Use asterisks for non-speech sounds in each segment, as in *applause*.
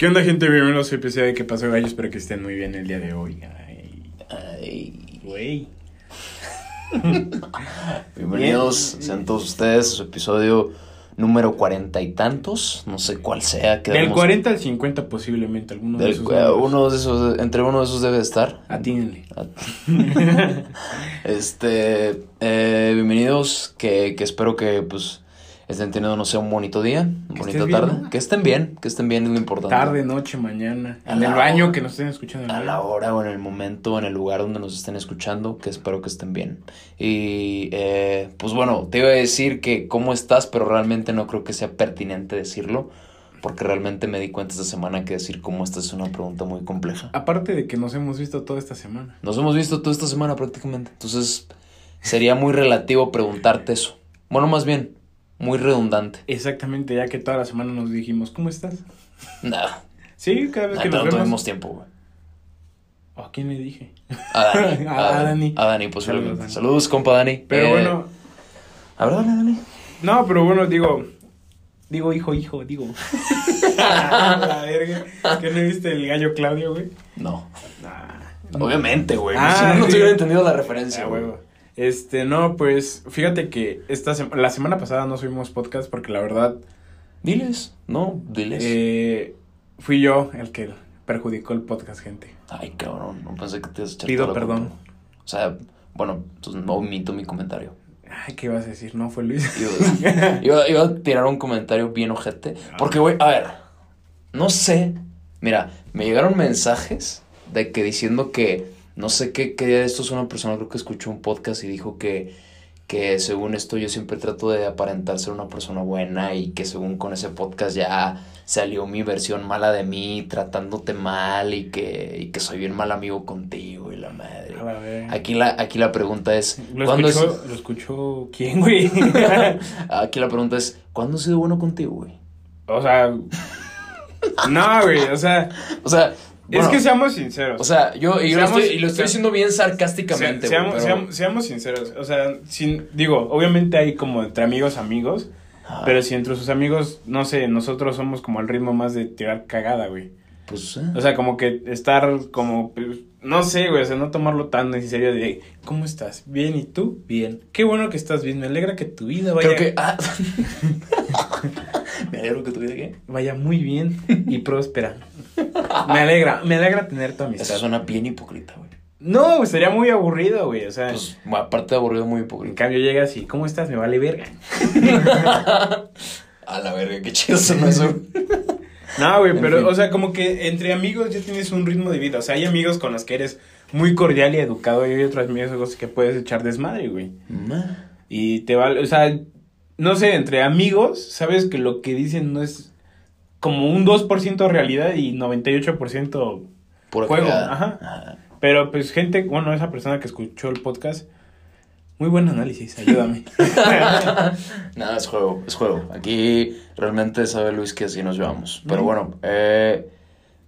¿Qué onda, gente? Bienvenidos a un episodio de ¿Qué pasó, gallo? Espero que estén muy bien el día de hoy. Ay, Ay. güey. *laughs* Bienvenidos Bien. sean todos ustedes a su episodio número cuarenta y tantos. No sé cuál sea. Del quedamos- 40 al 50 posiblemente, alguno de del- esos. uno de esos, entre uno de esos debe estar. Atínenle. *laughs* Este, eh, bienvenidos, que, que espero que pues estén teniendo, no sé, un bonito día, estés bien, tarde. ¿no? Que estén bien, que estén bien es lo importante. Tarde, noche, mañana. A En el baño hora. que nos estén escuchando. en A la hora o en el momento, en el lugar donde nos estén escuchando, que espero que estén bien. Y eh, pues bueno, te iba a decir que cómo estás, pero realmente no creo que sea pertinente decirlo, porque realmente me di cuenta esta semana que decir cómo estás es una pregunta muy compleja. Aparte de que nos hemos visto toda esta semana. Nos hemos visto toda esta semana prácticamente, entonces sería muy relativo preguntarte eso. Bueno, más bien, muy redundante. Exactamente, ya que toda la semana nos dijimos, ¿cómo estás? Nada, Sí, cada vez que pero nos no vemos. tuvimos tiempo, güey. ¿O ¿A quién le dije? A Dani. *laughs* A- a Dani. A Dani, posiblemente. Saludos, Saludos, Dani. compa Dani. Pero Eh, bueno, A ver, dale, dale. no, pero bueno, digo. Digo, hijo, hijo, digo. *laughs* *laughs* la verga. ¿Que no viste el gallo Claudio, güey? No. Nah. Obviamente, güey. Ah, si no, no sí. te hubiera entendido la referencia, Ah, güey. Este, no, pues, fíjate que esta sema- la semana pasada no subimos podcast porque la verdad, Diles, no, diles. eh, fui yo el que perjudicó el podcast, gente. Ay, cabrón, no pensé que te echar Pido perdón. culpa. O sea, bueno, entonces no omito mi comentario. Ay, ¿qué ibas a decir? No, fue Luis. Iba, iba- iba a tirar un comentario bien ojete. Porque, güey, a ver, no sé. Mira, me llegaron mensajes de que diciendo que, no sé qué, qué día de estos una persona creo que escuchó un podcast y dijo que, que según esto yo siempre trato de aparentar ser una persona buena y que según con ese podcast ya salió mi versión mala de mí tratándote mal y que, y que soy bien mal amigo contigo y la madre. A ver. Aquí la, aquí la pregunta es, ¿Lo ¿cuándo es- ¿Lo escuchó quién, güey? *laughs* *laughs* Aquí la pregunta es, ¿cuándo he sido bueno contigo, güey? o sea, no, güey, o sea, *laughs* O sea, bueno, es que seamos sinceros. o sea, yo, y, lo estoy, y lo estoy sea- diciendo bien sarcásticamente, Se- seamos, pero- seamos- seamos sinceros, o sea, sin, digo, obviamente hay como entre amigos, amigos, Ah, pero si entre sus amigos, no sé, nosotros somos como el ritmo más de tirar cagada, güey. Pues, eh. O sea, como que estar como, pues, no sé, güey, o sea, no tomarlo tan en serio de, ¿cómo estás? Bien, ¿y tú? Bien. Qué bueno que estás bien, me alegra que tu vida vaya, Creo que... Ah, *laughs* *laughs* me alegro que tu vida, ¿qué? vaya muy bien y *laughs* próspera. Me alegra, me alegra tener tu amistad. Eso suena bien hipócrita, güey. No, sería muy aburrido, güey, o sea, Pues, aparte de aburrido, muy en hipócrita. cambio llegas y, ¿cómo estás? Me vale verga. *laughs* A la verga, qué chido sonó eso. No, güey, En pero, fin. o sea, como que entre amigos ya tienes un ritmo de vida. O sea, hay amigos con los que eres muy cordial y educado y hay otros amigos que puedes echar desmadre, güey. Ma. Y te vale, o sea, no sé, entre amigos, sabes que lo que dicen no es como un 2% realidad y 98% Pura Juego, ajá. Ah. Pero pues gente, bueno, esa persona que escuchó el podcast, muy buen análisis, ayúdame. *laughs* Nada, es juego, es juego. Aquí realmente sabe Luis que así nos llevamos. Pero bueno, eh,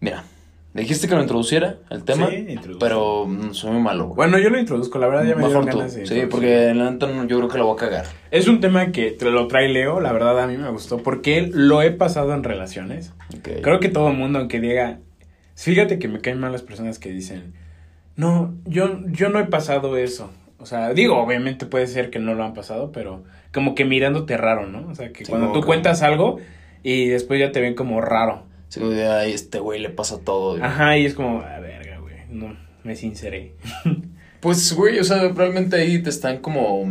mira, me dijiste que lo introduciera el tema, Sí, pero mm, soy muy malo. güey. bueno, yo lo introduzco, la verdad ya me Mejor dieron tú. ganas de Sí, porque la neta yo creo que la voy a cagar. Es un tema que te lo trae Leo, la verdad a mí me gustó, porque lo he pasado en relaciones. Creo que todo el mundo, aunque diga, fíjate que me caen mal las personas que dicen, no, yo, yo no he pasado eso. O sea, digo, obviamente puede ser que no lo han pasado, pero como que mirándote raro, ¿no? O sea, que Sí, cuando tú cuentas algo y después ya te ven como raro. Sí, como de, "Ay, este güey le pasa todo. güey". Ajá, y es como, a verga, güey, no, me sinceré. *laughs* Pues, güey, o sea, realmente ahí te están como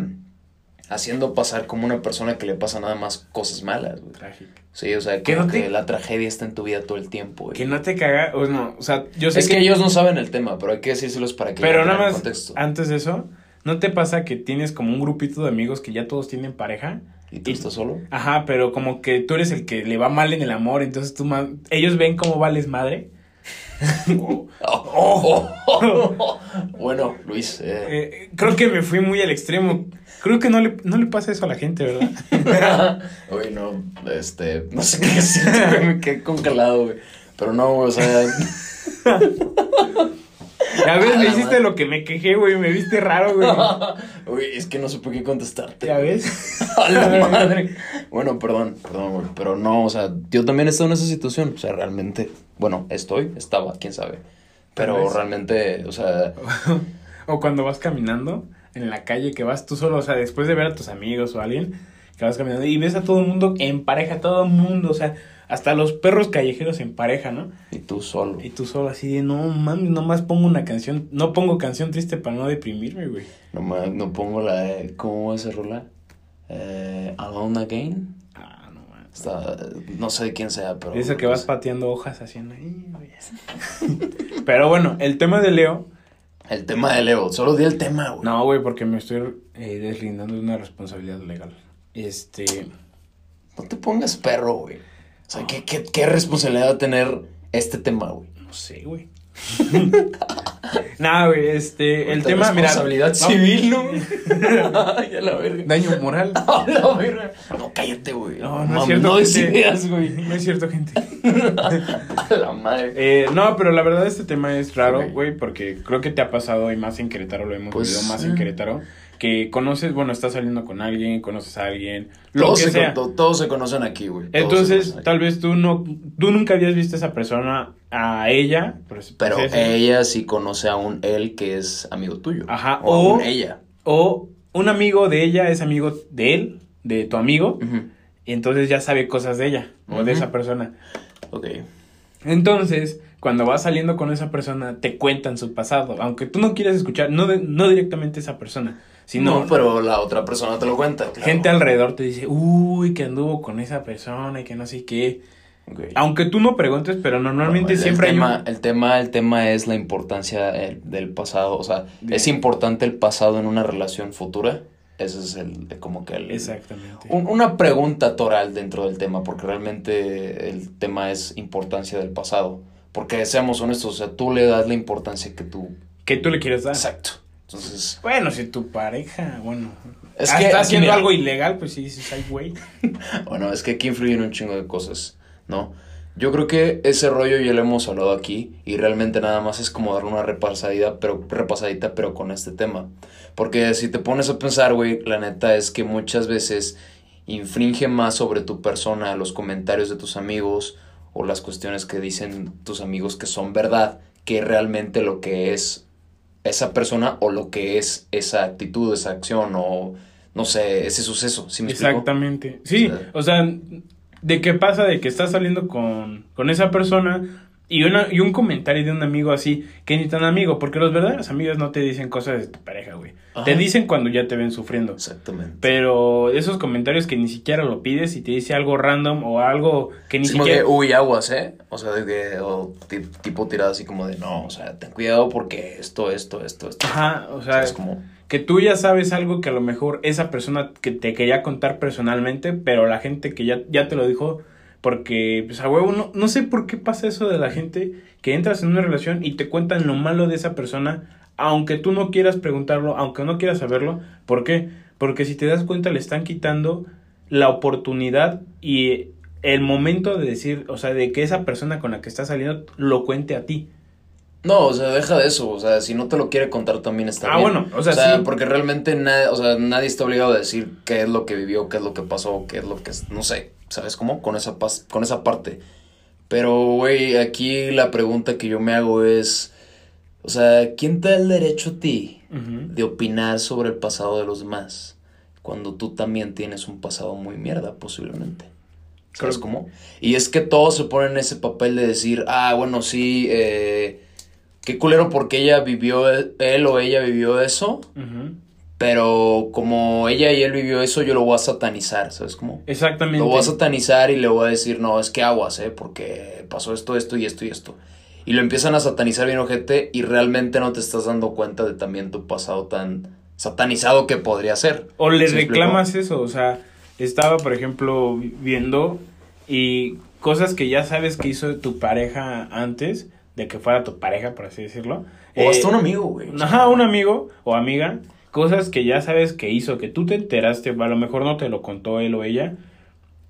haciendo pasar como una persona que le pasa nada más cosas malas, güey. Trágico. Sí, o sea, Que como no te- que la tragedia está en tu vida todo el tiempo, güey. Que no te caga, o no, o sea, yo sé Es que ellos no saben el tema, pero hay que decírselos para que Pero nada más, contexto. antes de eso, ¿no te pasa que tienes como un grupito de amigos que ya todos tienen pareja? ¿Y tú estás solo? Ajá, pero como que tú eres el que le va mal en el amor, entonces tú ma- ellos ven cómo vales madre. *laughs* *laughs* bueno, Luis, eh, Eh, creo que me fui muy al extremo. Creo que no le, no le pasa eso a la gente, ¿verdad? *laughs* Oye, no, este, no sé qué decir, me quedé congelado, güey. Pero no, o sea, *laughs* A veces me hiciste lo que me quejé, güey. Me viste raro, güey. *laughs* Uy, es que no supe qué contestarte. ¿Ya ves? *laughs* A la madre. Bueno, perdón, perdón, güey. Pero no, o sea, yo también he estado en esa situación. O sea, realmente, bueno, estoy, estaba, quién sabe. Pero realmente, o sea, O cuando vas caminando en la calle, que vas tú solo, o sea, después de ver a tus amigos o a alguien, que vas caminando y ves a todo el mundo en pareja, todo el mundo, o sea, hasta los perros callejeros en pareja, ¿no? y tú solo. Y tú solo así de, no mames, nomás pongo una canción, no pongo canción triste para no deprimirme, güey. No, ma- no pongo la de, ¿cómo se rola? Eh, Alone Again. Ah, no mames. Está, no sé de quién sea, pero. Eso que vas pateando hojas haciendo. *laughs* Pero bueno, el tema de Leo, El tema de Leo, solo di el tema, güey. no, güey, porque me estoy eh, deslindando de una responsabilidad legal. Este, No te pongas perro, güey. O sea, ¿qué, qué, qué responsabilidad va a tener este tema, güey? no sé, güey. *laughs* Nada, güey, este, el tema, mira. responsabilidad no, civil, ¿no? *laughs* Ay, a la verga. Daño moral. *laughs* A la verga. No, cállate, güey. No, no es cierto. No ideas, güey. No es cierto, gente. A la madre. Eh, no, pero la verdad este tema es raro, güey, porque creo que te ha pasado y más en Querétaro lo hemos Pues, vivido más en eh. Querétaro, que conoces, bueno, estás saliendo con alguien, conoces a alguien, lo Todos que se, sea. con- todos se conocen aquí, güey. Entonces, aquí. tal vez tú no, tú nunca habías visto a esa persona, a ella, pues, Pero pues, eso. ella sí conoce a un él que es amigo tuyo. Ajá, O, o- un ella. o un amigo de ella es amigo de él, de tu amigo, y entonces ya sabe cosas de ella o de esa persona. Ok. Entonces, cuando vas saliendo con esa persona, te cuentan su pasado, aunque tú no quieras escuchar, no, de- no directamente esa persona, no, pero la otra persona te lo cuenta. claro. gente alrededor te dice, uy, que anduvo con esa persona y que no sé qué. Aunque tú no preguntes, pero normalmente el- siempre el hay tema, un... el tema el tema es la importancia eh, del pasado o sea es importante el pasado en una relación futura ese es el como que el Exactamente. un- una pregunta toral dentro del tema porque realmente el tema es importancia del pasado porque seamos honestos o sea tú le das la importancia que tú Que tú le quieres dar. exacto entonces Bueno, si tu pareja, bueno, Es ah, que está haciendo mira. algo ilegal, pues sí dices, ay, güey. *laughs* Bueno, es que aquí influyen un chingo de cosas, ¿no? Yo creo que ese rollo ya lo hemos hablado aquí y realmente nada más es como darle una repasadita, pero repasadita, pero con este tema. Porque si te pones a pensar, güey, la neta es que muchas veces infringe más sobre tu persona los comentarios de tus amigos o las cuestiones que dicen tus amigos que son verdad que realmente lo que es esa persona o lo que es esa actitud, esa acción o no sé, ese suceso, ¿sí me explico? Exactamente. Sí, O sea- o sea, de qué pasa de que estás saliendo con, con esa persona y, una, y un comentario de un amigo así, que ni tan amigo, porque los verdaderos amigos no te dicen cosas de tu pareja, güey. Ajá. Te dicen cuando ya te ven sufriendo. Exactamente. Pero esos comentarios que ni siquiera lo pides y te dice algo random o algo que ni Sí, como siquiera... que, uy, aguas, ¿eh? O sea, de que, o tipo tirado así como de, no, o sea, ten cuidado porque esto, esto, esto, esto. Ajá, o sea, es como, que tú ya sabes algo que a lo mejor esa persona que te quería contar personalmente, pero la gente que ya, ya te lo dijo, porque, pues a huevo, no, no sé por qué pasa eso de la gente que entras en una relación y te cuentan lo malo de esa persona, aunque tú no quieras preguntarlo, aunque no quieras saberlo. ¿Por qué? Porque si te das cuenta le están quitando la oportunidad y el momento de decir, o sea, de que esa persona con la que estás saliendo lo cuente a ti. No, o sea, deja de eso, o sea, si no te lo quiere contar también está Ah, bien. bueno, o sea, sí. porque realmente nadie, o sea, nadie está obligado a decir qué es lo que vivió, qué es lo que pasó, qué es lo que, no sé, ¿sabes cómo? Con esa, con esa parte. Pero, güey, aquí la pregunta que yo me hago es, o sea, ¿quién te da el derecho a ti de opinar sobre el pasado de los demás cuando tú también tienes un pasado muy mierda posiblemente. ¿Sabes Creo- cómo? Y es que todos se ponen en ese papel de decir, ah, bueno, sí, eh, qué culero porque ella vivió, él o ella vivió eso, pero como ella y él vivió eso, yo lo voy a satanizar, ¿sabes cómo? Exactamente. Lo voy a satanizar y le voy a decir, no, es que aguas, ¿eh? Porque pasó esto, esto y esto y esto. Y lo empiezan a satanizar bien ojete y realmente no te estás dando cuenta de también tu pasado tan satanizado que podría ser. O le ¿Sí me reclamas eso, o sea, estaba, por ejemplo, viendo y cosas que ya sabes que hizo tu pareja antes de que fuera tu pareja, por así decirlo. O hasta Eh, un amigo, güey. Ajá, un amigo o amiga, cosas que ya sabes que hizo, que tú te enteraste, a lo mejor no te lo contó él o ella,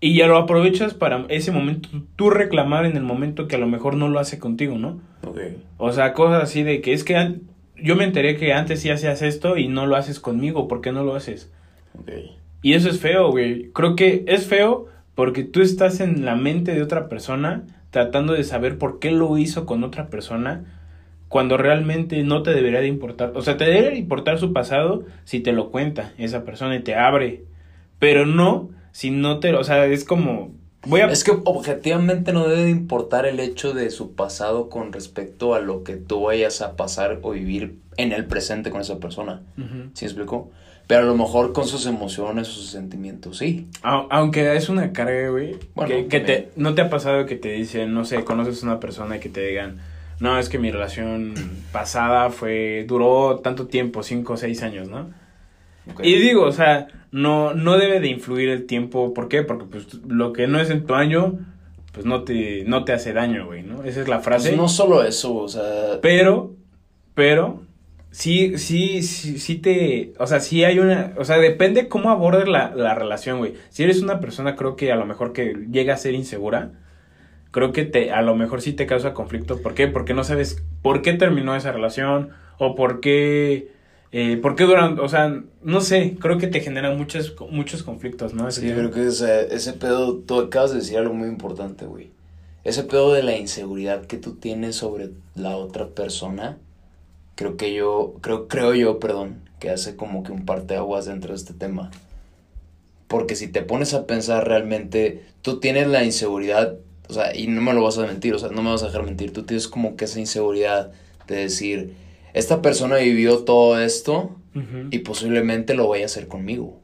Y ya lo aprovechas para ese momento, tú reclamar en el momento que a lo mejor no lo hace contigo, ¿no? Ok. O sea, cosas así de que es que yo me enteré que antes sí hacías esto y no lo haces conmigo, ¿por qué no lo haces? Ok. Y eso es feo, güey. Creo que es feo porque tú estás en la mente de otra persona tratando de saber por qué lo hizo con otra persona cuando realmente no te debería de importar. O sea, te debería de importar su pasado si te lo cuenta esa persona y te abre. Pero no si no te... O sea, es como... Voy a... Es que objetivamente no debe de importar el hecho de su pasado con respecto a lo que tú vayas a pasar o vivir en el presente con esa persona. ¿Sí me explico? Pero a lo mejor con sus emociones sus sentimientos, sí. Au- Aunque es una carga, güey. Bueno, que, que te, no te ha pasado que te dicen, no sé, conoces a una persona y que te digan, no, es que mi relación *clears throat* pasada fue, duró tanto tiempo, cinco o seis años, ¿no? Ok. Y digo, o sea, no, no debe de influir el tiempo. ¿Por qué? Porque pues lo que no es en tu año, pues no te, no te hace daño, güey, ¿no? Esa es la frase. Pues no solo eso, o sea, Pero, pero, sí, sí, sí, sí te, o sea, sí hay una, o sea, depende cómo abordes la, la relación, güey. Si eres una persona, creo que a lo mejor que llega a ser insegura, creo que te, a lo mejor sí te causa conflicto. ¿Por qué? Porque no sabes por qué terminó esa relación o por qué, eh, por qué duran, o sea, no sé, creo que te generan muchos, muchos conflictos, ¿no? Ese Sí, creo que o sea, ese pedo, tú acabas de decir algo muy importante, güey. Ese pedo de la inseguridad que tú tienes sobre la otra persona, creo que yo, creo, creo yo, perdón, que hace como que un parteaguas dentro de este tema. Porque si te pones a pensar realmente, tú tienes la inseguridad, o sea, y no me lo vas a mentir, o sea, no me vas a dejar mentir, tú tienes como que esa inseguridad de decir, esta persona vivió todo esto y posiblemente lo vaya a hacer conmigo.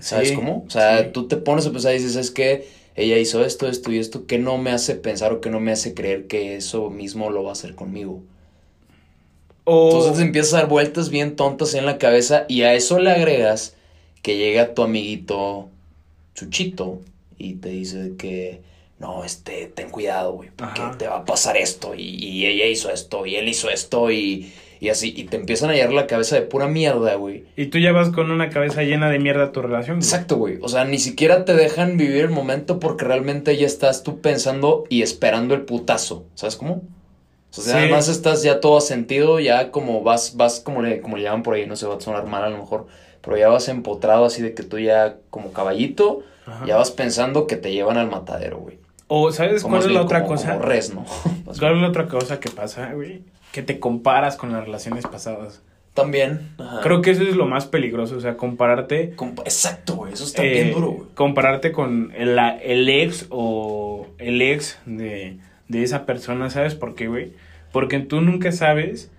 ¿Sabes Sí, cómo? O sea, sí. tú te pones a pensar y dices, es que ella hizo esto, esto y esto, que no me hace pensar o que no me hace creer que eso mismo lo va a hacer conmigo. O- Entonces empiezas a dar vueltas bien tontas en la cabeza y a eso le agregas que llega tu amiguito Chuchito y te dice que no, este, ten cuidado, güey, porque Ajá. te va a pasar esto y, y ella hizo esto y él hizo esto y, y así, y te empiezan a llenar la cabeza de pura mierda, güey. Y tú ya vas con una cabeza llena de mierda a tu relación. güey. Exacto, güey. O sea, ni siquiera te dejan vivir el momento porque realmente ya estás tú pensando y esperando el putazo. ¿Sabes cómo? O sea, Sí. además estás ya todo sentido, ya como vas, vas como le, como le llaman por ahí, no sé, va a sonar mal a lo mejor, pero ya vas empotrado así de que tú ya como caballito, Ajá. ya vas pensando que te llevan al matadero, güey. O ¿sabes cuál es la bien otra como- cosa? Como res, ¿no? *laughs* ¿Cuál es la otra cosa que pasa, güey? Que te comparas con las relaciones pasadas. También. ajá. Creo que eso es lo más peligroso, o sea, compararte. Compa- Exacto, güey. Eso está eh, bien duro, güey. compararte con el, la- el ex o el ex de, de esa persona, ¿sabes por qué, güey? Porque tú nunca sabes.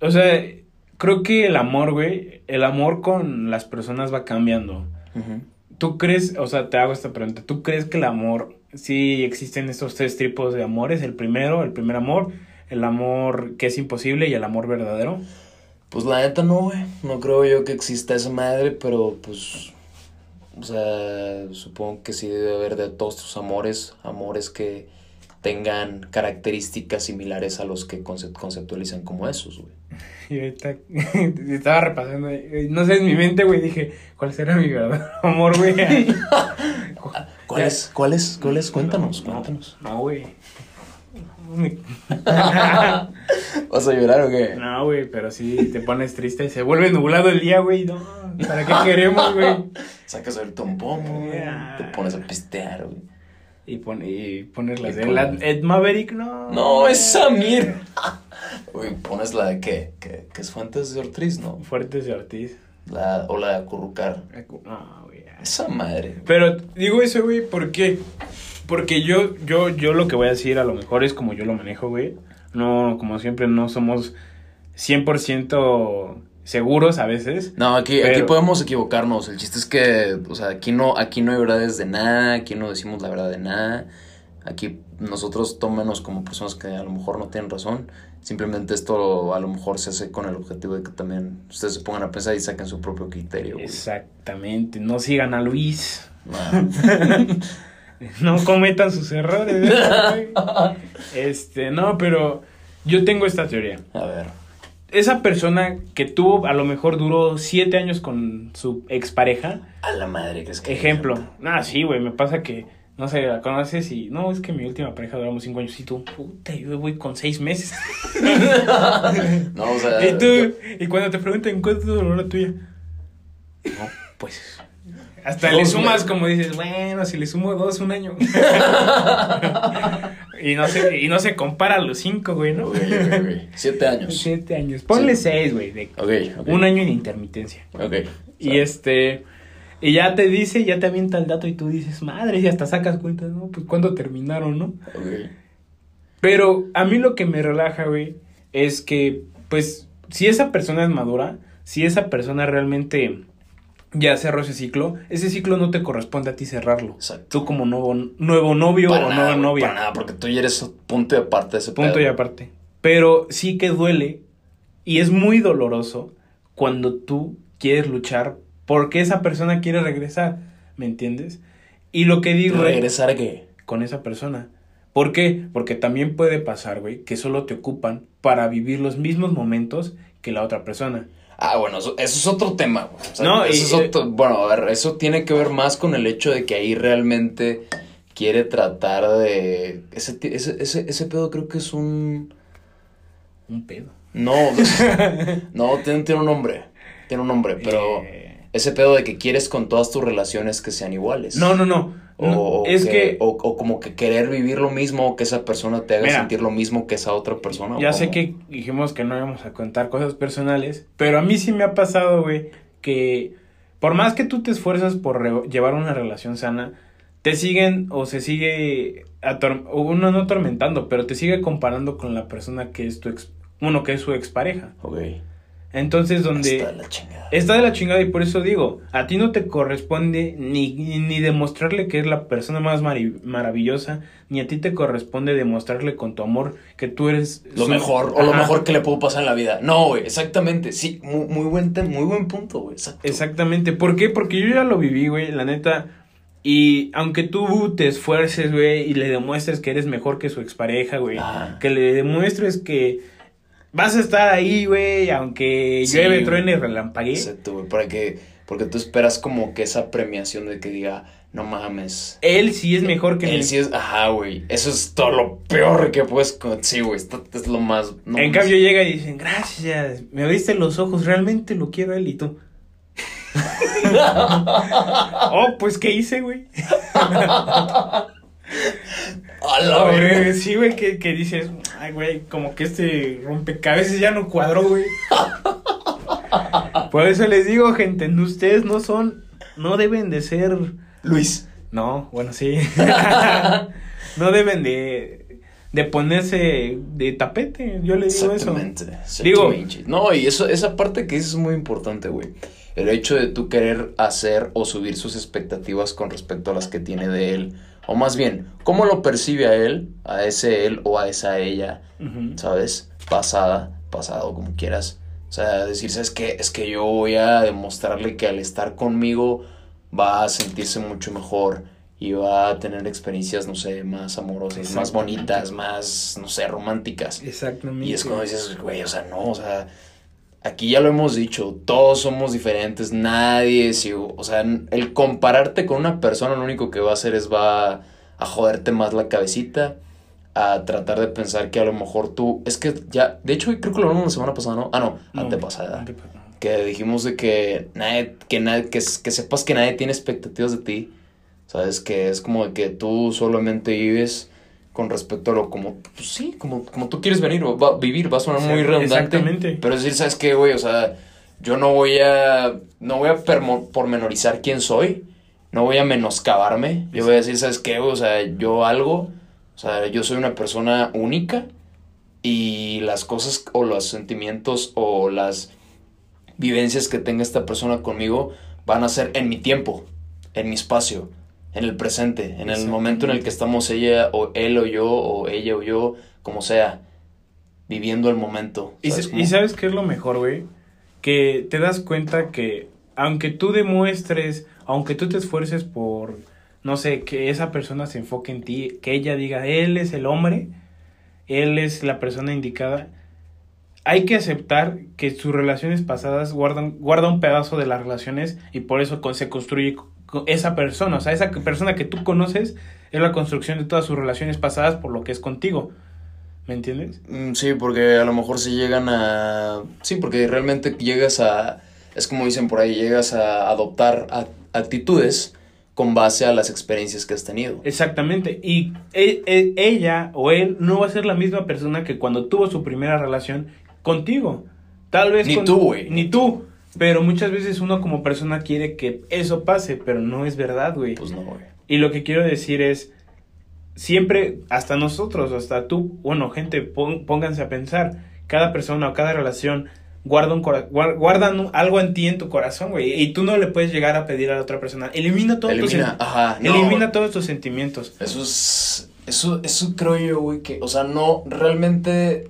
O sea, creo que el amor, güey, el amor con las personas va cambiando. ¿Tú crees, o sea, te hago esta pregunta, ¿tú crees que el amor, sí existen estos tres tipos de amores? El primero, el primer amor, el amor que es imposible y el amor verdadero. Pues la neta no, güey. No creo yo que exista esa madre, pero pues. O sea, supongo que sí debe haber de todos tus amores, amores que tengan características similares a los que concep- conceptualizan como esos, güey. *laughs* Y ahorita *laughs* estaba repasando, no sé, en mi mente, güey, dije, ¿cuál será mi verdadero *laughs* amor, güey? ¿Cuáles? ¿Cuáles? ¿Cuáles? Cuéntanos, No, cuéntanos. No, güey. ¿Vas a llorar o qué? No, güey, pero sí te pones triste, se vuelve nublado el día, güey, no, ¿para qué queremos, güey? Sacas el tompón, güey. Te pones a pistear, güey. Y, pon, y pones las Y de la Ed Maverick, no. No, esa mierda. *laughs* Güey, pones la de qué? ¿Qué, qué es Fuentes de Ortiz, no? Fuertes de Ortiz. La, o la de Acurrucar. No, güey. ya. Esa madre. Pero digo eso, güey, ¿por qué? Porque yo, yo, yo lo que voy a decir a lo mejor es como yo lo manejo, güey. No, como siempre, no somos 100% seguros a veces. No, aquí, aquí podemos equivocarnos. El chiste es que, o sea, aquí no, aquí no hay verdades de nada, aquí no decimos la verdad de nada. Aquí nosotros tómenos como personas que a lo mejor no tienen razón. Simplemente esto a lo mejor se hace con el objetivo de que también ustedes se pongan a pensar y saquen su propio criterio. güey. Exactamente, no sigan a Luis. No *laughs* cometan sus errores. *laughs* este, no, pero yo tengo esta teoría. A ver. Esa persona que tuvo, a lo mejor duró siete años con su expareja. A la madre, que es que. Ejemplo. Ah, sí, güey, me pasa que, no sé, la conoces y, no, es que mi última pareja duramos cinco años y tú, puta, yo voy con seis meses. *laughs* no, o sea. Y tú, y cuando te preguntan, ¿cuánto duró la tuya? No, pues. Hasta Dos le sumas meses. como dices, bueno, si le sumo dos, un año. *laughs* y, no se, y no se compara a los cinco, güey, ¿no? Siete años. Siete años. Ponle Sí. seis, güey. de-. Un año en intermitencia. Ok. Y este. Y ya te dice, ya te avienta el dato y tú dices, madre, y hasta sacas cuentas, ¿no? Pues cuándo terminaron, ¿no? Pero a mí lo que me relaja, güey, es que, pues, si esa persona es madura, si esa persona realmente ya cerró ese ciclo, ese ciclo no te corresponde a ti cerrarlo. Exacto. Tú como nuevo, nuevo novio Para o nada, nueva novia. Para nada, porque tú ya eres punto y aparte de ese Punto pedo. y aparte. Pero sí que duele y es muy doloroso cuando tú quieres luchar porque esa persona quiere regresar, ¿me entiendes? Y lo que digo es ¿Regresar a qué? con esa persona. ¿Por qué? Porque también puede pasar, güey, que solo te ocupan para vivir los mismos momentos que la otra persona. Ah, bueno, eso, eso es otro tema, güey. O sea, No, eso y- es otro- bueno, a ver, eso tiene que ver más con el hecho de que ahí realmente quiere tratar de... Ese, ese, ese, ese pedo creo que es un... Un pedo. No, *laughs* no, tiene, tiene un nombre. Tiene un nombre, pero... Eh, Ese pedo de que quieres con todas tus relaciones que sean iguales. No, no, no. O, No, es que, O, o como que querer vivir lo mismo, que esa persona te haga Mira, sentir lo mismo que esa otra persona. ¿o ya sé que dijimos que no íbamos a contar cosas personales, pero a mí sí me ha pasado, güey, que por más que tú te esfuerzas por llevar una relación sana, te siguen o se sigue, uno no atormentando, pero te sigue comparando con la persona que es tu ex, uno que es su expareja. Ok. Entonces, donde... Está la chingada. Está de la chingada y por eso digo, a ti no te corresponde ni, ni demostrarle que es la persona más maravillosa, ni a ti te corresponde demostrarle con tu amor que tú eres Lo su- mejor, o lo mejor que le puedo pasar en la vida. No, güey, exactamente. Sí, muy, muy buen, muy buen punto, güey. Exactamente. ¿Por qué? Porque yo ya lo viví, güey, la neta. Y aunque tú te esfuerces, güey, y le demuestres que eres mejor que su expareja, güey, Ah. que le demuestres que vas a estar ahí, güey, aunque Sí, llueve, truene relampaguee. Exacto, güey. Para que, porque tú esperas como que esa premiación de que diga, no mames. Él sí es mejor que Él mi- sí es, ajá, güey. Eso es todo lo peor que puedes. Sí, güey. Esto es lo más. no en cambio llega y dicen, gracias, me abriste los ojos, realmente lo quiero a él y tú. *laughs* oh, pues, ¿qué hice, güey? *laughs* A la Güey, verga. Sí, güey, que, que dices, ay, güey, como que este rompecabezas ya no cuadró, güey. Por eso les digo, gente, ustedes no son, no deben de ser, Luis. no, bueno, sí. *laughs* no deben de, de ponerse de tapete, yo le digo eso. Exactamente. Digo-. No, y eso, esa parte que dices es muy importante, güey. El hecho de tú querer hacer o subir sus expectativas con respecto a las que tiene de él. O más bien, ¿cómo lo percibe a él, a ese él o a esa ella? ¿Sabes? Pasada, pasado, como quieras. O sea, decir, ¿sabes qué? Es que yo voy a demostrarle que al estar conmigo va a sentirse mucho mejor y va a tener experiencias, no sé, más amorosas, más bonitas, más, no sé, románticas. Exactamente. Y es como dices, güey, o sea, no, o sea, aquí ya lo hemos dicho, todos somos diferentes, nadie es, igu- o sea, el compararte con una persona lo único que va a hacer es va a joderte más la cabecita, a tratar de pensar que a lo mejor tú, es que ya, de hecho creo que lo hablamos la semana pasada, ¿no? Ah, no, No, antepasada. antepasada. Que dijimos de que nadie, que nadie, que, que sepas que nadie tiene expectativas de ti. Sabes que es como de que tú solamente vives con respecto a lo como, pues sí, como, como tú quieres venir, o va, vivir, va a sonar muy redundante. exactamente. Pero es decir, ¿sabes qué, güey? O sea, yo no voy a, no voy a permo- pormenorizar quién soy, no voy a menoscabarme. Yo voy a decir, ¿sabes qué, güey? O sea, yo algo, o sea, yo soy una persona única y las cosas o los sentimientos o las vivencias que tenga esta persona conmigo van a ser en mi tiempo, en mi espacio, en el presente, en el momento en el que estamos ella o él o yo o ella o yo, como sea, viviendo el momento. Y, ¿sabes y qué es lo mejor, güey? Que te das cuenta que aunque tú demuestres, aunque tú te esfuerces por, no sé, que esa persona se enfoque en ti, que ella diga, él es el hombre, él es la persona indicada, hay que aceptar que sus relaciones pasadas guardan, guarda un pedazo de las relaciones y por eso con- se construye co- esa persona. O sea, esa persona que tú conoces es la construcción de todas sus relaciones pasadas por lo que es contigo. ¿Me entiendes? Mm, Sí, porque a lo mejor si llegan a... Sí, porque realmente llegas a... Es como dicen por ahí, llegas a adoptar a- actitudes con base a las experiencias que has tenido. Exactamente. Y e- e- ella o él no va a ser la misma persona que cuando tuvo su primera relación contigo. Tal vez Ni con- tú, güey. Ni tú. Pero muchas veces uno como persona quiere que eso pase, pero no es verdad, güey. Pues no, güey. Y lo que quiero decir es, siempre, hasta nosotros, hasta tú, bueno, gente, pónganse a pensar, cada persona o cada relación guarda, un guardan algo en ti, en tu corazón, güey, y tú no le puedes llegar a pedir a la otra persona, elimina todos tus Elimina, sen- ajá. no, elimina todos tus sentimientos. Eso es. Eso, eso creo yo, güey, que. O sea, no. Realmente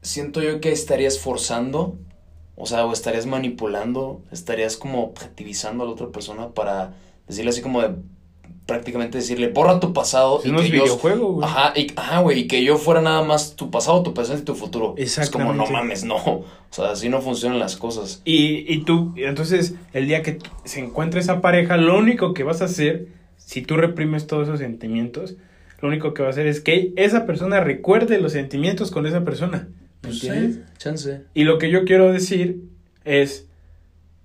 siento yo que estarías forzando. O sea, o estarías manipulando. Estarías como objetivizando a la otra persona para decirle así como de. Prácticamente decirle, borra tu pasado. Si no es que yo- videojuego, güey. Ajá, y, ajá, güey, y que yo fuera nada más tu pasado, tu presente y tu futuro. Es como, no mames, no. O sea, así no funcionan las cosas. Y, y tú, y entonces, el día que se encuentre esa pareja, lo único que vas a hacer, si tú reprimes todos esos sentimientos, lo único que va a hacer es que esa persona recuerde los sentimientos con esa persona. ¿Me Pues entiendes? sí, chance. Y lo que yo quiero decir es,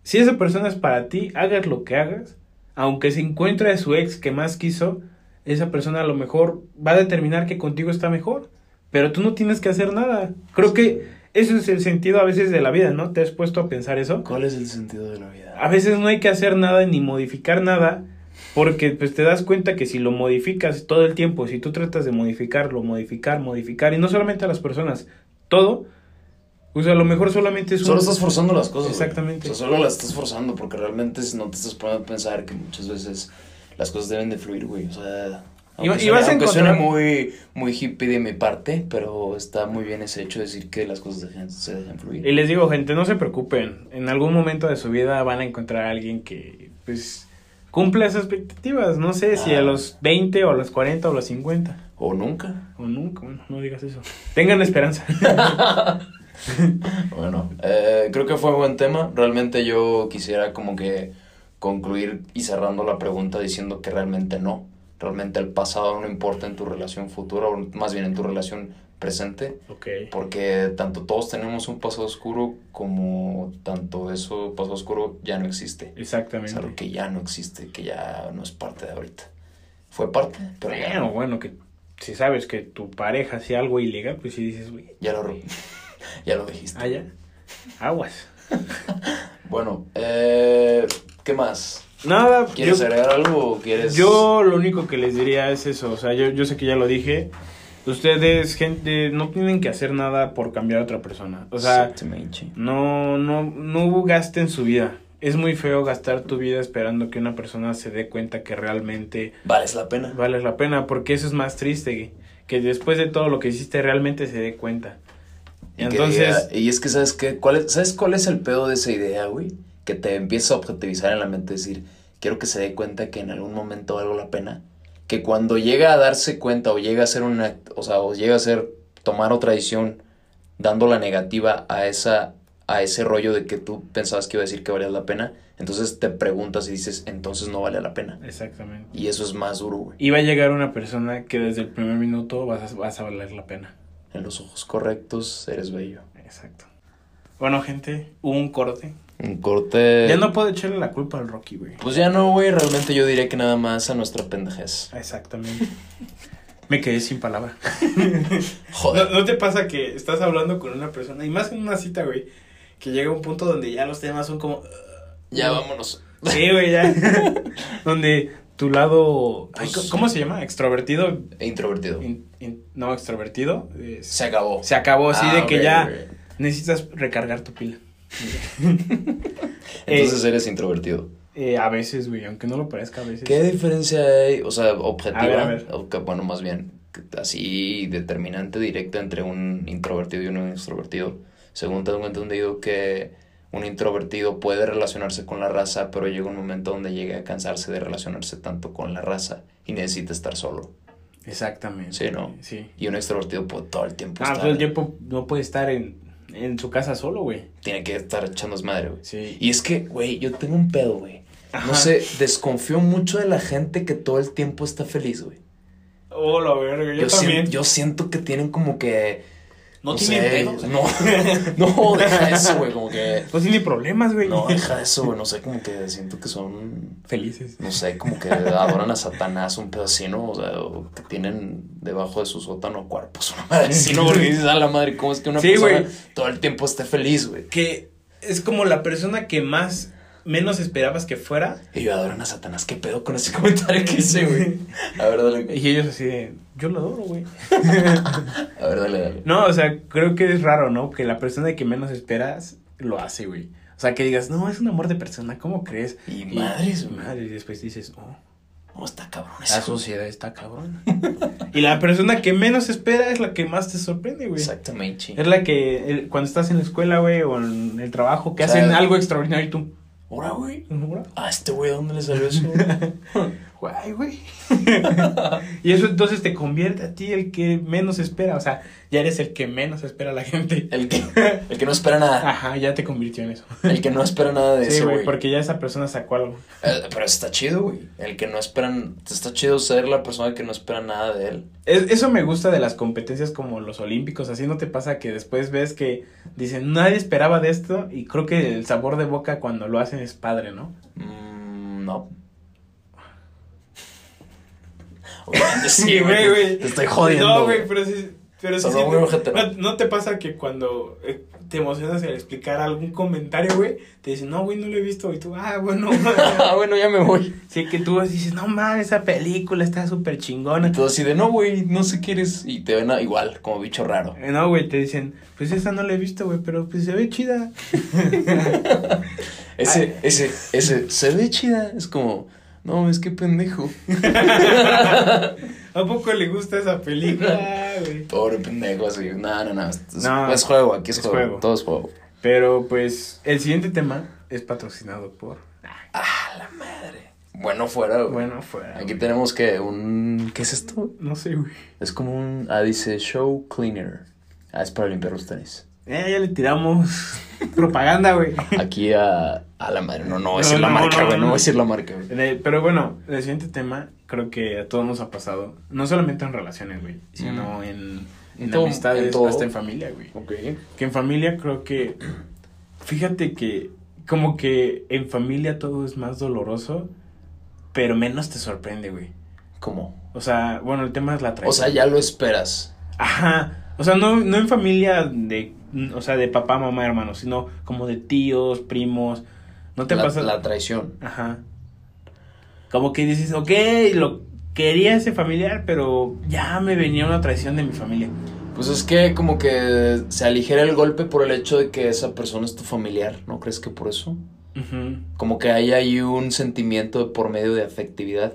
si esa persona es para ti, hagas lo que hagas, aunque se encuentre a su ex que más quiso, esa persona a lo mejor va a determinar que contigo está mejor, pero tú no tienes que hacer nada. Creo que ese es el sentido a veces de la vida, ¿no? ¿Te has puesto a pensar eso? ¿Cuál es el sentido de la vida? A veces no hay que hacer nada ni modificar nada, porque pues te das cuenta que si lo modificas todo el tiempo, si tú tratas de modificarlo, modificar, modificar, y no solamente a las personas, todo, pues a lo mejor solamente es un... Solo estás forzando las cosas. güey. Exactamente. O sea, solo las estás forzando porque realmente no te estás poniendo a pensar que muchas veces las cosas deben de fluir, güey. O sea, aunque, y suene, vas a aunque encontrar- suene muy, muy hippie de mi parte, pero está muy bien ese hecho de decir que las cosas dejen- se dejan fluir. Y les digo, gente, no se preocupen. En algún momento de su vida van a encontrar a alguien que, pues, cumpla esas expectativas. No sé si a Ah. los 20 o a los 40 o a los 50. O nunca. O nunca, bueno, no digas eso. Tengan esperanza. *laughs* Bueno, eh, creo que fue un buen tema. Realmente yo quisiera como que concluir y cerrando la pregunta diciendo que realmente no. Realmente el pasado no importa en tu relación futura o más bien en tu relación presente. ok. Porque tanto todos tenemos un pasado oscuro como tanto eso pasado oscuro ya no existe. Es Exactamente. algo que ya no existe, que ya no es parte de ahorita. Fue parte, pero ya, Bueno, bueno, que si sabes que tu pareja hacía algo ilegal, pues si dices, güey, ya lo, *laughs* ya lo dijiste. ah, ya. Aguas. *laughs* Bueno, eh, ¿qué más? Nada, ¿Quieres yo, agregar algo o quieres...? yo lo único que les diría es eso. O sea, yo, yo sé que ya lo dije. Ustedes, gente, no tienen que hacer nada por cambiar a otra persona. O sea. No, no, no gasten su vida. Es muy feo gastar tu vida esperando que una persona se dé cuenta que realmente Vales la pena. vale la pena, porque eso es más triste, que después de todo lo que hiciste realmente se dé cuenta. Y, Entonces, diga- y es que, ¿sabes qué? ¿Cuál es, ¿Sabes cuál es el pedo de esa idea, güey? Que te empieza a objetivizar en la mente, decir, quiero que se dé cuenta que en algún momento valgo la pena. Que cuando llega a darse cuenta o llega a ser una, o sea, o llega a ser tomar otra decisión dando la negativa a esa a ese rollo de que tú pensabas que iba a decir que valía la pena, entonces te preguntas y dices, entonces no vale la pena. exactamente. Y eso es más duro, güey. Y va a llegar una persona que desde el primer minuto vas a, vas a valer la pena. En los ojos correctos eres bello. Exacto. Bueno, gente, hubo un corte. Un corte. Ya no puedo echarle la culpa al Rocky, güey. Pues ya no, güey, realmente yo diría que nada más a nuestra pendejez. Exactamente. Me quedé sin palabra. *laughs* Joder. ¿No, no te pasa que estás hablando con una persona, y más en una cita, güey, que llega un punto donde ya los temas son como... Ya vámonos. Sí, güey, ya. *laughs* donde tu lado... ay, Pues- ¿Cómo se llama? ¿Extrovertido? E introvertido. In- in- no, extrovertido. es- Se acabó. se acabó así Ah, de que ya necesitas recargar tu pila. *laughs* Entonces eres introvertido. Eh, a veces, güey, aunque no lo parezca, a veces. ¿Qué diferencia hay, o sea, objetiva? A ver, a ver. o que- bueno, más bien, así determinante, directa entre un introvertido y un extrovertido. Según tengo entendido que un introvertido puede relacionarse con la raza, pero llega un momento donde llega a cansarse de relacionarse tanto con la raza y necesita estar solo. Exactamente. Sí, ¿no? Sí. Y un extrovertido puede todo el tiempo Ah, estar. todo el tiempo no puede estar en, en su casa solo, güey. Tiene que estar echando madre, güey. Sí. Y es que, güey, yo tengo un pedo, güey. No sé, desconfío mucho de la gente que todo el tiempo está feliz, güey. Oh, la verga, yo, también. yo siento que tienen como que. No, sé, pedos. *laughs* No, no, deja eso, güey. Como que. No tiene problemas, güey. No, deja eso, güey. No sé, como que siento que son. Felices. No sé, como que adoran a Satanás, un pedo así, ¿no? O sea, o que tienen debajo de su sótano cuerpos, una madre así, ¿no? Porque dices, a la madre, ¿cómo es que una Sí, persona todo el tiempo esté feliz, güey? Que es como la persona que más, menos esperabas que fuera. Y yo adoran a Satanás, ¿qué pedo con ese comentario que hice, güey? A ver, dale. Y ellos así de, yo lo adoro, güey. *laughs* A ver, dale, dale. No, o sea, creo que es raro, ¿no? Que la persona que menos esperas lo hace, güey. O sea, que digas, no, es un amor de persona, ¿cómo crees? Y madres, güey. madre, y después dices, oh, No, está cabrón la sociedad está cabrón. *laughs* y la persona que menos espera es la que más te sorprende, güey. Exactamente. Es la que el- cuando estás en la escuela, güey, o en el trabajo, que O sea, hacen algo extraordinario y tú. Ahora, güey. "¿Ahora?". Ah, este güey, ¿dónde le salió eso? *laughs* Guay, güey. *laughs* y eso entonces te convierte a ti el que menos espera. O sea, ya eres el que menos espera a la gente. el, que, *laughs* el que no espera nada. Ajá, ya te convirtió en eso. El que no espera nada de Sí, eso, güey, güey. porque ya esa persona sacó algo. Eh, Pero está chido, güey. El que no esperan. Está chido ser la persona que no espera nada de él. Es- eso me gusta de las competencias como los olímpicos. Así no te pasa que después ves que dicen, nadie esperaba de esto. Y creo que el sabor de boca cuando lo hacen es padre, ¿no? Mm, no. Sí, güey, güey. Te estoy jodiendo. No, güey. pero sí. Pero sí, no, ojete, ¿no? no- ¿no te pasa que cuando eh, te emocionas al explicar algún comentario, güey, te dicen, no, güey, no lo he visto. Y tú, ah, bueno. *laughs* Ah, bueno, ya me voy. sí, que tú dices, no mames, esa película está súper chingona. Y todo así de, no, güey, no sé qué eres. Y te ven a- igual, como bicho raro. Eh, No, güey, te dicen, pues esa no la he visto, güey, pero pues se ve chida. *laughs* Ese, ese, ese, se ve chida. Es como, no, es que pendejo. *laughs* ¿A poco le gusta esa película, güey? Pobre pendejo, así. No, no, no. Es, No, es juego, aquí es, es juego. juego. Todo es juego. Pero pues el siguiente tema es patrocinado por. Ah, la madre. Bueno, fuera, güey. Bueno, fuera. Aquí güey. tenemos que un. ¿Qué es esto? No sé, güey. Es como un. Ah, dice Show Cleaner. Ah, es para limpiar los tenis. Eh, ya le tiramos propaganda, güey. Aquí a. A la madre. No, no voy a No, decir la no, marca, güey. No, no. voy a decir la marca, güey. Pero bueno, el siguiente tema creo que a todos nos ha pasado. No solamente en relaciones, güey, sino en, en En todo- amistades, en todo. hasta en familia, güey. Ok. Que en familia creo que. Fíjate que. Como que en familia todo es más doloroso, pero menos te sorprende, güey. ¿Cómo? O sea, bueno, el tema es la O traición. sea, ya lo esperas. Ajá. O sea, no, no en familia de. O sea, de papá, mamá, hermanos, sino como de tíos, primos. ¿No te la, pasa? la traición. Ajá. Como que dices, ok, lo quería ese familiar, pero ya me venía una traición de mi familia. Pues es que como que se aligera el golpe por el hecho de que esa persona es tu familiar, ¿no crees que por eso? Ujú, Como que hay ahí un sentimiento de por medio de afectividad.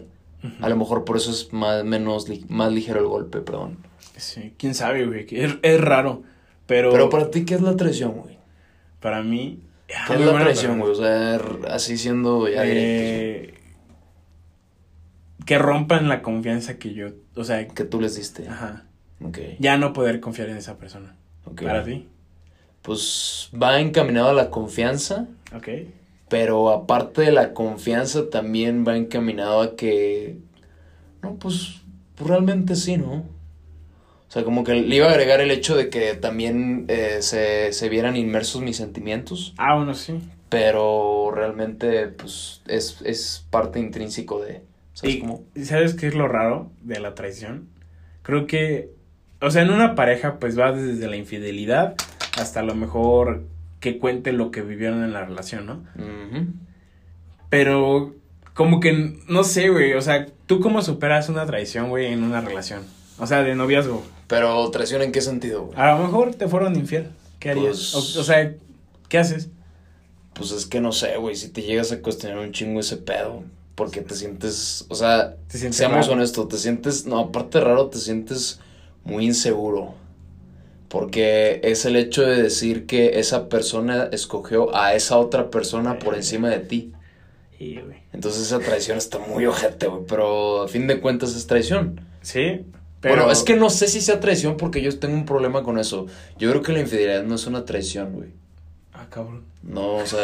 A lo mejor por eso es más, menos, más ligero el golpe, perdón. Sí, quién sabe, güey. Es, es raro. Pero, Pero para ti, ¿qué es la traición, güey? para mí. ¿Qué es la traición, güey? O sea, así siendo ya Eh, que rompan la confianza que yo. O sea, que tú les diste. ajá. Ok. Ya no poder confiar en esa persona. ok. Para ti. Pues va encaminado a la confianza, Ok. pero aparte de la confianza también va encaminado a que... No, pues, pues realmente sí, ¿no? O sea, como que le iba a agregar el hecho de que también eh, se, se vieran inmersos mis sentimientos, Ah, bueno, sí. pero realmente, pues, es, es parte intrínseco de... ¿Sabes Y, cómo? ¿Sabes qué es lo raro de la traición? Creo que, o sea, en una pareja pues va desde la infidelidad hasta a lo mejor que cuente lo que vivieron en la relación, ¿no? Ujú. Pero como que, no sé, güey, o sea, ¿tú cómo superas una traición, güey, en una relación? O sea, de noviazgo. Pero traición en qué sentido, güey? A lo mejor te fueron infiel. ¿Qué harías? Pues- O, o sea, ¿qué haces? Pues es que no sé, güey, si te llegas a cuestionar un chingo ese pedo, porque te sientes, o sea, Te sientes seamos raro. honestos, te sientes, no, aparte raro, te sientes muy inseguro, porque es el hecho de decir que esa persona escogió a esa otra persona por encima de ti. Sí, güey. Entonces esa traición está muy ojete, güey, pero a fin de cuentas es traición. Sí, Pero- Bueno, es que no sé si sea traición porque yo tengo un problema con eso. Yo creo que la infidelidad no es una traición, güey. Ah, cabrón. No, o sea,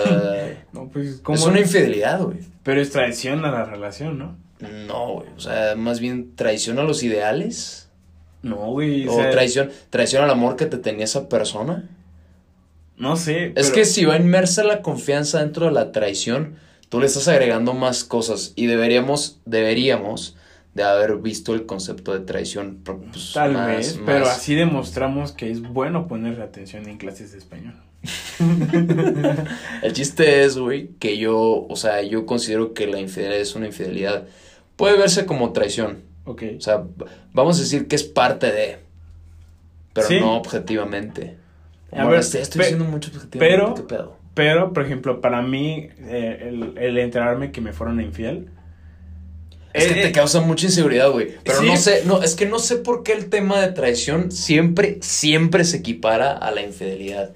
*laughs* No, pues, ¿cómo? es una infidelidad, güey. Pero es traición a la relación, ¿no? No, güey. O sea, más bien traición a los ideales. No, güey. O sea, traición, traición al amor que te tenía esa persona. No sé. Es pero- que si va inmersa la confianza dentro de la traición, tú le estás agregando más cosas y deberíamos, deberíamos de haber visto el concepto de traición. pues, Tal más- vez, más- pero así demostramos que es bueno ponerle atención en clases de español. *laughs* El chiste es, güey, que yo, o sea, yo considero que la infidelidad es una infidelidad. Puede verse como traición. Ok. O sea, vamos a decir que es parte de, pero Sí. no objetivamente. A ver, estoy, diciendo mucho objetivamente. pero- ¿Qué pedo? Pero, por ejemplo, para mí, eh, el, el enterarme que me fueron infiel. Es que eh, te causa mucha inseguridad, güey. Pero sí. no sé, no, es que no sé por qué el tema de traición siempre, siempre se equipara a la infidelidad.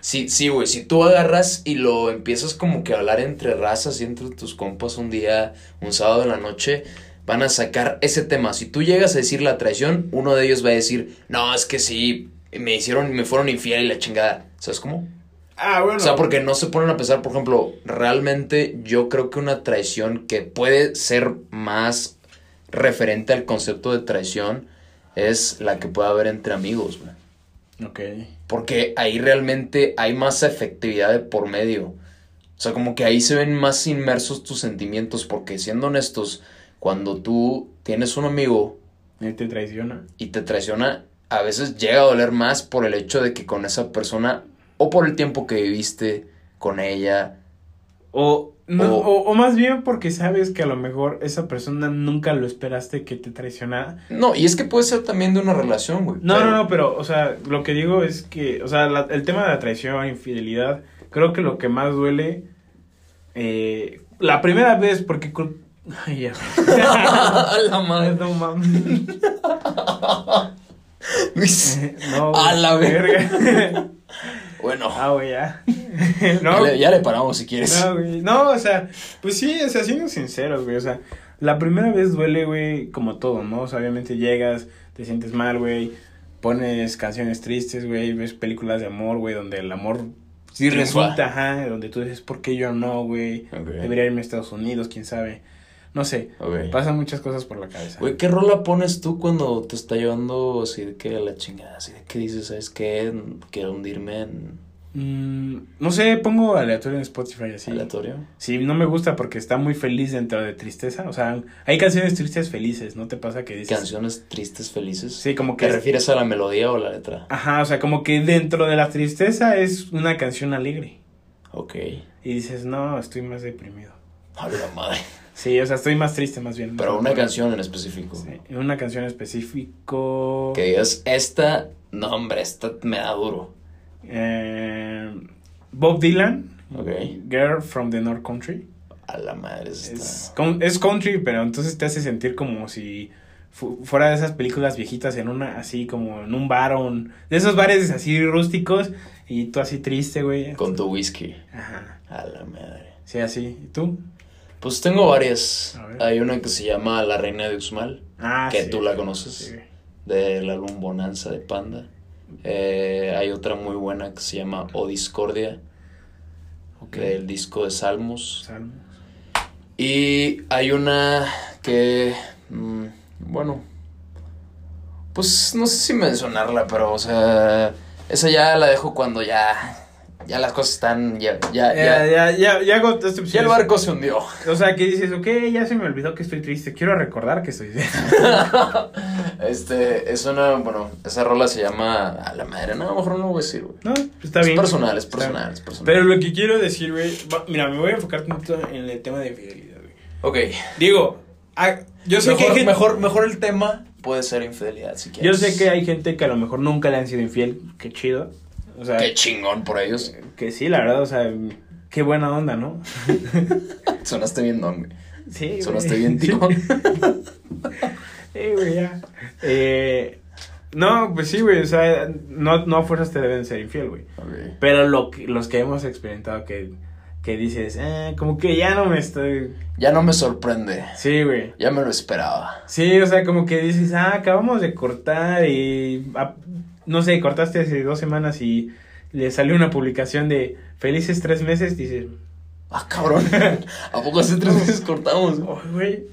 Sí, sí, güey, si tú agarras y lo empiezas como que a hablar entre razas y entre tus compas un día, un sábado en la noche, van a sacar ese tema. Si tú llegas a decir la traición, uno de ellos va a decir, no, es que sí, me hicieron, me fueron infiel y la chingada. ¿Sabes cómo? Ah, bueno. O sea, porque no se ponen a pensar, por ejemplo, realmente yo creo que una traición que puede ser más referente al concepto de traición es la que puede haber entre amigos, güey. Ok. Porque ahí realmente hay más efectividad de por medio. O sea, como que ahí se ven más inmersos tus sentimientos, porque siendo honestos, cuando tú tienes un amigo Y te traiciona. y te traiciona, a veces llega a doler más por el hecho de que con esa persona o por el tiempo que viviste con ella. O, no, O- más bien porque sabes que a lo mejor esa persona nunca lo esperaste que te traicionara. No, y es que puede ser también de una relación, güey. No, pero- no, no, pero, o sea, lo que digo es que, o sea, la- el tema de la traición, infidelidad, creo que lo que más duele, eh, la primera vez, porque... Ay, ya. A *laughs* la *laughs* madre. No mames. *laughs* Luis. No, A la verga. Bueno, Ah, güey, ya. *laughs* ya, le, ya le paramos si quieres. no, güey. No, o sea, pues sí, o sea, siendo sinceros, güey. O sea, la primera vez duele, güey, como todo, ¿no? O sea, obviamente llegas, te sientes mal, güey. Pones canciones tristes, güey. Ves películas de amor, güey, donde el amor sí resulta, ajá. Donde tú dices, ¿por qué yo no, güey? Debería irme a Estados Unidos, quién sabe. No sé. Pasan muchas cosas por la cabeza. Güey, ¿qué rola pones tú cuando te está llevando así de que a la chingada? Así de que dices, ¿sabes qué? Quiero hundirme en Mm, no sé, pongo aleatorio en Spotify así. aleatorio. Sí, no me gusta porque está muy feliz dentro de tristeza. O sea, hay canciones tristes felices, ¿no te pasa que dices? Canciones tristes, felices. Sí, como ¿Te que... refieres a la melodía o la letra? Ajá, o sea, como que dentro de la tristeza es una canción alegre. Ok. Y dices, no, estoy más deprimido. A la madre. Sí, o sea, estoy más triste más bien. Pero una canción en específico. Sí, una canción específico... Que digas, esta, no hombre, esta me da duro. Eh, Bob Dylan. Ok. Girl from the North Country. A la madre esta. Es, con- es country, pero entonces te hace sentir como si fu- fuera de esas películas viejitas en una, así como en un bar o un- de esos bares así rústicos y tú así triste, güey. Con tu whisky. Ajá. A la madre. Sí, así. ¿Y tú? Pues tengo varias. Hay una que se llama La Reina de Uxmal, Ah, que sí. tú la conoces, Sí. del álbum Bonanza de Panda. Eh, hay otra muy buena que se llama O Discordia, Ok. del disco de Salmos. Salmos. Y hay una que, mm, bueno, pues no sé si mencionarla, pero, o sea, esa ya la dejo cuando ya, ya las cosas están, ya, ya, Ya, ya, ya, ya, ya el barco se hundió. O sea, que dices, ok, ya se me olvidó que estoy triste. Quiero recordar que estoy triste. *laughs* este, es una, bueno, esa rola se llama, a la madre, no, a lo mejor no lo voy a decir, güey. No, pues está es bien. personal, es personal, es personal. Pero lo que quiero decir, güey, mira, me voy a enfocar tanto en el tema de infidelidad, güey. Ok. Digo, ah, yo sé mejor, que gente, mejor, mejor el tema puede ser infidelidad, si yo quieres. sé que hay gente que a lo mejor nunca le han sido infiel, qué chido. O sea, Qué chingón por ellos. que sí, la verdad, o sea, qué buena onda, ¿no? *laughs* Sonaste bien don, güey. Sí, güey. Sonaste bien, tío. *laughs* Sí, güey, ya. Eh, no, pues sí, güey, o sea, no, no a fuerzas te deben ser infiel, güey. Pero lo que, los que hemos experimentado que que dices, eh, como que ya no me estoy... Ya no me sorprende. Sí, güey. Ya me lo esperaba. Sí, o sea, como que dices, ah, acabamos de cortar y, no sé, cortaste hace dos semanas y le salió una publicación de felices tres meses, dices, Ah, cabrón. ¿A poco hace tres meses cortamos? *laughs* oh, güey.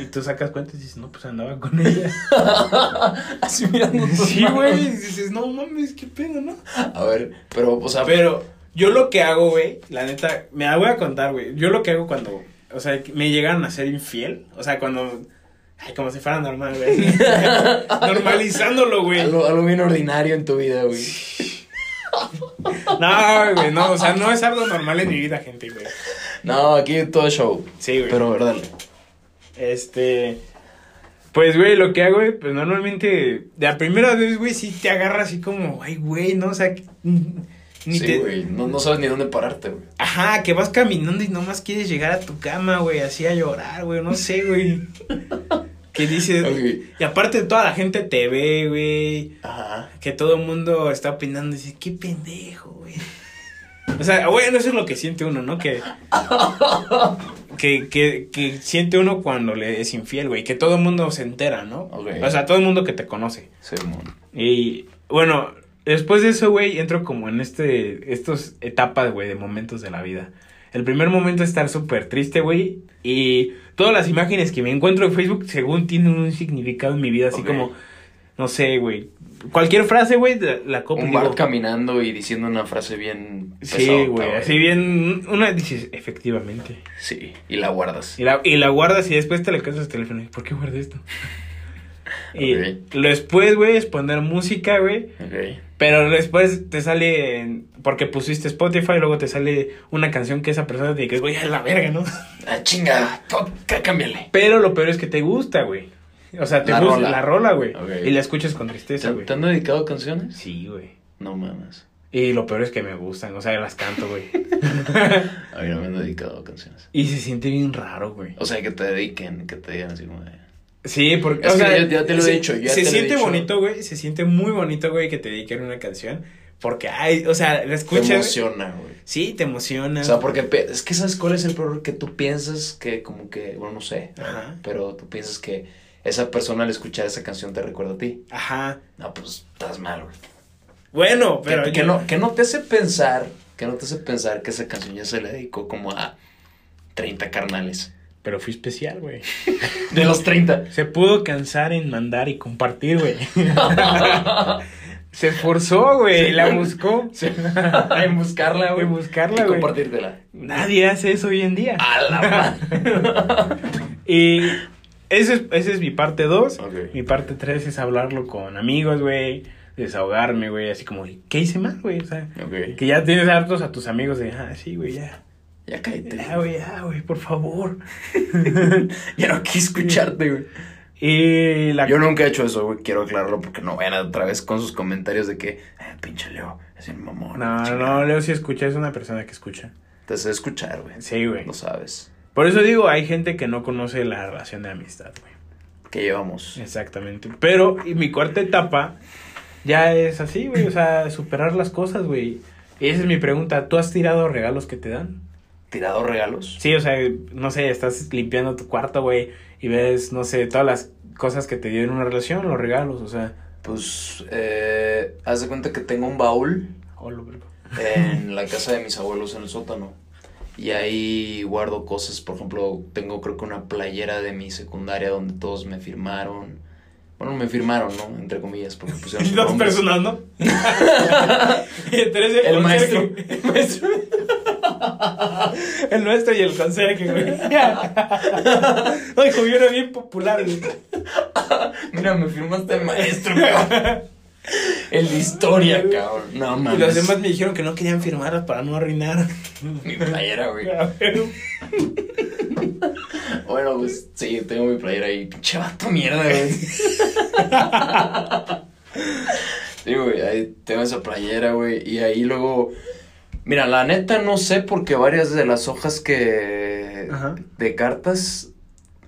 Y tú sacas cuentas y dices, no, pues andaba con ella. *laughs* Así mirando Sí, güey, y dices, no mames, qué pedo, ¿no? A ver, pero, o sea, Pero yo lo que hago, güey, la neta, me la voy a contar, güey. Yo lo que hago cuando, o sea, me llegaron a ser infiel, o sea, cuando, ay, como si fuera normal, güey. *laughs* Normalizándolo, güey. algo, algo bien ordinario en tu vida, güey. No, güey, no, o sea, no es algo normal en mi vida, gente, güey. No, aquí todo es show. Sí, güey. Pero, verdad. Este. Pues, güey, lo que hago, güey, pues normalmente, de la primera vez, güey, sí te agarra así como, ay, güey, ¿no? O sea, que- ni sí, te. güey. No, no sabes ni dónde pararte, güey. Ajá, que vas caminando y nomás quieres llegar a tu cama, güey, así a llorar, güey, no sé, güey. Que dices. Ok. Y aparte, toda la gente te ve, güey. Ajá. Que todo el mundo está opinando y dice, qué pendejo, güey. O sea, bueno, eso es lo que siente uno, ¿no? Que, *laughs* que, que, que siente uno cuando le es infiel, güey. Que todo el mundo se entera, ¿no? O sea, todo el mundo que te conoce. Sí, mon. Y bueno, después de eso, güey, entro como en este, estos etapas, güey, de momentos de la vida. El primer momento es estar súper triste, güey. Y todas las imágenes que me encuentro en Facebook, según tienen un significado en mi vida, así como, no sé, güey. Cualquier frase, güey, la, la copio. Un digo, Bart caminando y diciendo una frase bien Sí, güey, así bien, una dices, efectivamente. Sí, y la guardas. Y la, y la guardas y después te le casas el teléfono. ¿Por qué guardé esto? *laughs* Y Ok. después, güey, es poner música, güey. Ok. Pero después te sale, en- porque pusiste Spotify, luego te sale una canción que esa persona te dice, güey, a la verga, ¿no? *laughs* Ah, chinga. to- cá- Cámbiale. Pero lo peor es que te gusta, güey. O sea, te La gusta rola. la rola, güey. Y la escuchas con ¿Te, tristeza, güey. te han dedicado canciones? Sí, güey. No mames. Y lo peor es que me gustan, o sea, las canto, güey. *laughs* A mí no me han dedicado canciones. y se siente bien raro, güey. O sea, que te dediquen, que te digan así como de... Sí, porque, Es o que sea, ya- ya te lo he se, dicho, ya se te lo he siente bonito, güey, se siente muy bonito, güey, que te dediquen una canción, porque, ay, o sea, la Te escuchas, emociona, güey. sí, te emociona. O sea, porque es que sabes cuál es el problema que tú piensas que como que, bueno, no sé, Ajá. pero tú piensas que esa persona al escuchar esa canción te recuerda a ti. Ajá. No, pues estás mal, güey. Bueno, pero que, que no, que no te hace pensar, que no te hace pensar que esa canción ya se le dedicó como a 30 carnales. Pero fui especial, güey. *laughs* De los 30. Se pudo cansar en mandar y compartir, güey. *laughs* Se esforzó, güey, la buscó. *laughs* en buscarla, güey. En buscarla, y güey. compartírtela. Nadie hace eso hoy en día. A la madre. Y ese es, ese es mi parte 2. Ok. Mi parte 3 es hablarlo con amigos, güey. Desahogarme, güey. Así como, ¿qué hice mal, güey? O sea, que ya tienes hartos a tus amigos de, ah, sí, güey, ya. Ya cállate. Ya, güey, ya, güey, por favor. *laughs* Ya no quise escucharte, güey. Y la Yo nunca he hecho eso, güey. Quiero aclararlo porque no vayan otra vez con sus comentarios de que, eh, pinche Leo, es un mamón. No, chingada". no, Leo sí escucha, es una persona que escucha. Te sé escuchar, güey. Sí, güey. Lo sabes. Por eso digo, hay gente que no conoce la relación de amistad, güey. Que llevamos. Exactamente. Pero, y mi cuarta etapa ya es así, güey. O sea, superar las cosas, güey. Y esa es mi pregunta. ¿Tú has tirado regalos que te dan? ¿Tirado regalos? Sí, o sea, no sé, estás limpiando tu cuarto, güey, y ves, no sé, todas las cosas que te dio en una relación, los regalos, o sea. Pues, eh, haz de cuenta que tengo un baúl oh, lo en *laughs* la casa de mis abuelos en el sótano. Y ahí guardo cosas, por ejemplo, tengo creo que una playera de mi secundaria donde todos me firmaron. Bueno, me firmaron, ¿no? Entre comillas, porque *laughs* pusieron Dos personas, ¿no? *laughs* El maestro. El maestro. *laughs* El nuestro y el conserje, güey. *laughs* No, hijo, yo era bien popular, güey. Mira, me firmaste el maestro, cabrón. El de historia, cabrón. No Y mames. los demás me dijeron que no querían firmar para no arruinar. Mi playera, güey. Bueno, pues sí, tengo mi playera ahí. Pinche vato mierda, güey. *laughs* Sí, güey, ahí tengo esa playera, güey. Y ahí luego. Mira, la neta no sé porque varias de las hojas que. Ajá. de cartas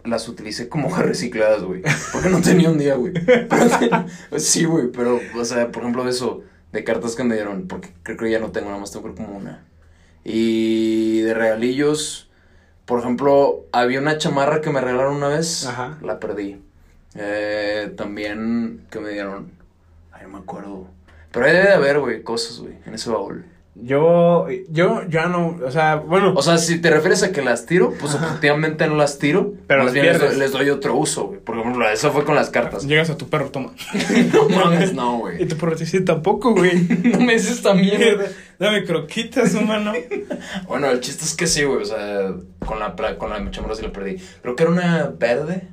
las utilicé como hojas recicladas, güey. Porque no tenía un día, güey. Pero- *laughs* Sí, güey, pero, o sea, por ejemplo, de eso, de cartas que me dieron, porque creo que ya no tengo, nada más tengo creo como una. Y de regalillos, por ejemplo, había una chamarra que me regalaron una vez, Ajá. la perdí. Eh, también, que me dieron? Ay, no me acuerdo. Pero ahí debe de haber, güey, cosas, güey, en ese baúl. Yo, yo ya no, o sea, bueno, O sea, si te refieres a que las tiro, pues efectivamente no las tiro. Pero más bien les doy, pierdes. les doy otro uso, güey. Por ejemplo, eso fue con las cartas. llegas a tu perro, toma. *laughs* no mames, no, Y güey. tu perro te dice tampoco, güey. *laughs* No me dices también. *laughs* Dame croquitas, humano. Bueno, el chiste es que sí, güey. O sea, con la, con la chamarra sí la perdí. Creo que era una verde.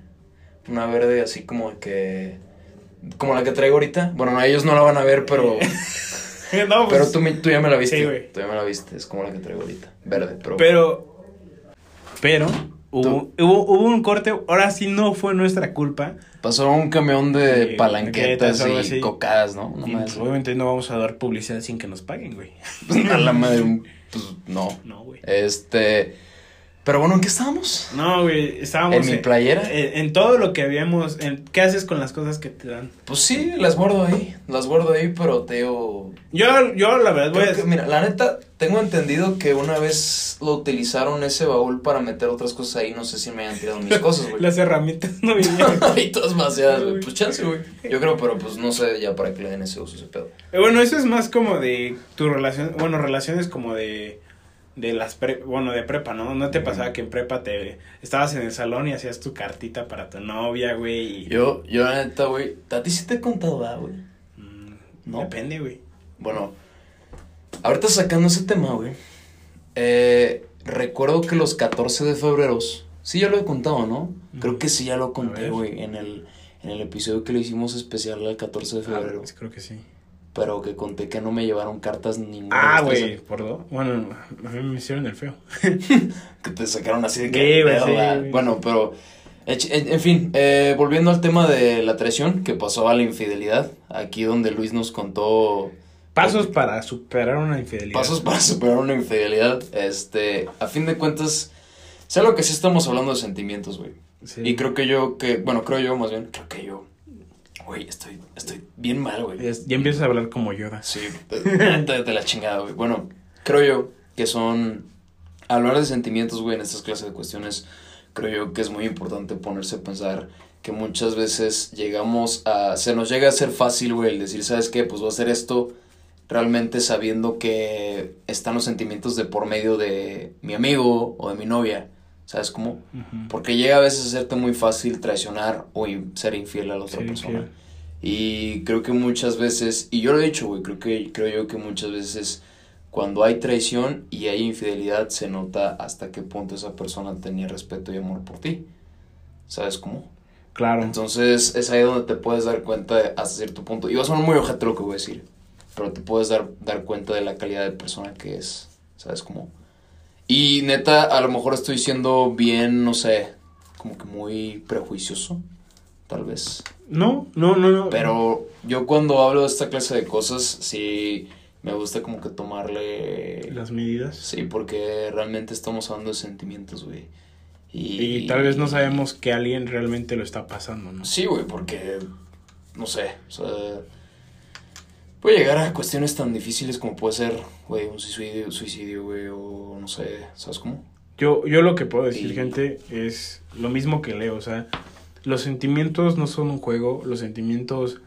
Una verde así como que. Como la que traigo ahorita. Bueno, no, ellos no la van a ver, pero. *laughs* no, pues, pero tú, ya me la viste. Sí, güey. Tú ya me la viste. Es como la que traigo ahorita. Verde, pero. Pero, pero, hubo, hubo, hubo un corte, ahora sí no fue nuestra culpa. Pasó un camión de Sí, palanquetas y así. cocadas, ¿no? No Y, más. pues, obviamente no vamos a dar publicidad sin que nos paguen, güey. *laughs* A la madre. Pues no. No, güey. Este. Pero bueno, ¿en qué estábamos? No, güey, estábamos ¿En mi playera? En, en todo lo que habíamos, en, ¿qué haces con las cosas que te dan? Pues sí, las guardo ahí. Las guardo ahí, pero te digo. Yo, yo la verdad voy a... mira, la neta, tengo entendido que una vez lo utilizaron ese baúl para meter otras cosas ahí. No sé si me hayan tirado mis cosas, güey. *laughs* Las herramientas no vinieron. *laughs* vaciadas, güey. Güey. Pues chance, güey. Yo creo, pero pues no sé ya para qué le den ese uso ese pedo. Eh, Bueno, eso es más como de tu relación, bueno, relaciones como de de las pre, bueno, de prepa, ¿no? No te pasaba que en prepa te estabas en el salón y hacías tu cartita para tu novia, güey, y Yo, yo la neta, güey. A ti sí te he contado, ¿verdad, güey. Mm, No. depende, güey. Bueno, ahorita sacando ese tema, güey. Eh, recuerdo que los 14 de febrero. Sí, ya lo he contado, ¿no? Creo que sí, ya lo conté, güey. En el, en el episodio que le hicimos especial al 14 de febrero. Ah, creo que sí. Pero que conté que no me llevaron cartas ninguna. Ah, güey, por dos. Bueno, a mí me hicieron el feo. *laughs* Que te sacaron así de Sí, que. sí, ¿verdad? güey. Bueno, pero. En, fin, eh, volviendo al tema de la traición que pasó a la infidelidad. Aquí donde Luis nos contó. Pasos para superar una infidelidad. Pasos para superar una infidelidad. Este. A fin de cuentas. Sé lo que sí estamos hablando de sentimientos, güey. Sí. Y creo que yo, que. Bueno, creo yo más bien. Creo que yo. Güey, estoy, estoy bien mal, güey. Ya, ya empiezas a hablar como Yoda. Sí, de, de la chingada, güey. Bueno, creo yo que son. Hablar de sentimientos, güey, en estas clases de cuestiones, creo yo que es muy importante ponerse a pensar que muchas veces llegamos a. Se nos llega a ser fácil, güey, el decir, ¿sabes qué? Pues voy a hacer esto realmente sabiendo que están los sentimientos de por medio de mi amigo o de mi novia. ¿Sabes cómo? Porque llega a veces a serte muy fácil traicionar o in- ser infiel a la otra persona. infiel. Y creo que muchas veces, y yo lo he dicho, güey, creo que creo yo que muchas veces cuando hay traición y hay infidelidad se nota hasta qué punto esa persona tenía respeto y amor por ti. ¿Sabes cómo? Claro. Entonces es ahí donde te puedes dar cuenta de- hasta cierto punto. Y va a sonar muy ojete lo que voy a decir, pero te puedes dar, dar cuenta de la calidad de persona que es. ¿Sabes cómo? Y neta, a lo mejor estoy siendo bien, no sé, como que muy prejuicioso, tal vez. No, no, no, no. Pero yo cuando hablo de esta clase de cosas, sí me gusta como que tomarle... Las medidas. Sí, porque realmente estamos hablando de sentimientos, güey. Y, Y tal vez no sabemos que alguien realmente lo está pasando, ¿no? Sí, güey, porque... No sé, o sea... Puede llegar a cuestiones tan difíciles como puede ser, güey, un suicidio, suicidio, güey, o no sé, ¿sabes cómo? Yo, yo lo que puedo decir, Y- gente, es lo mismo que leo. O sea, los sentimientos no son un juego. Los sentimientos,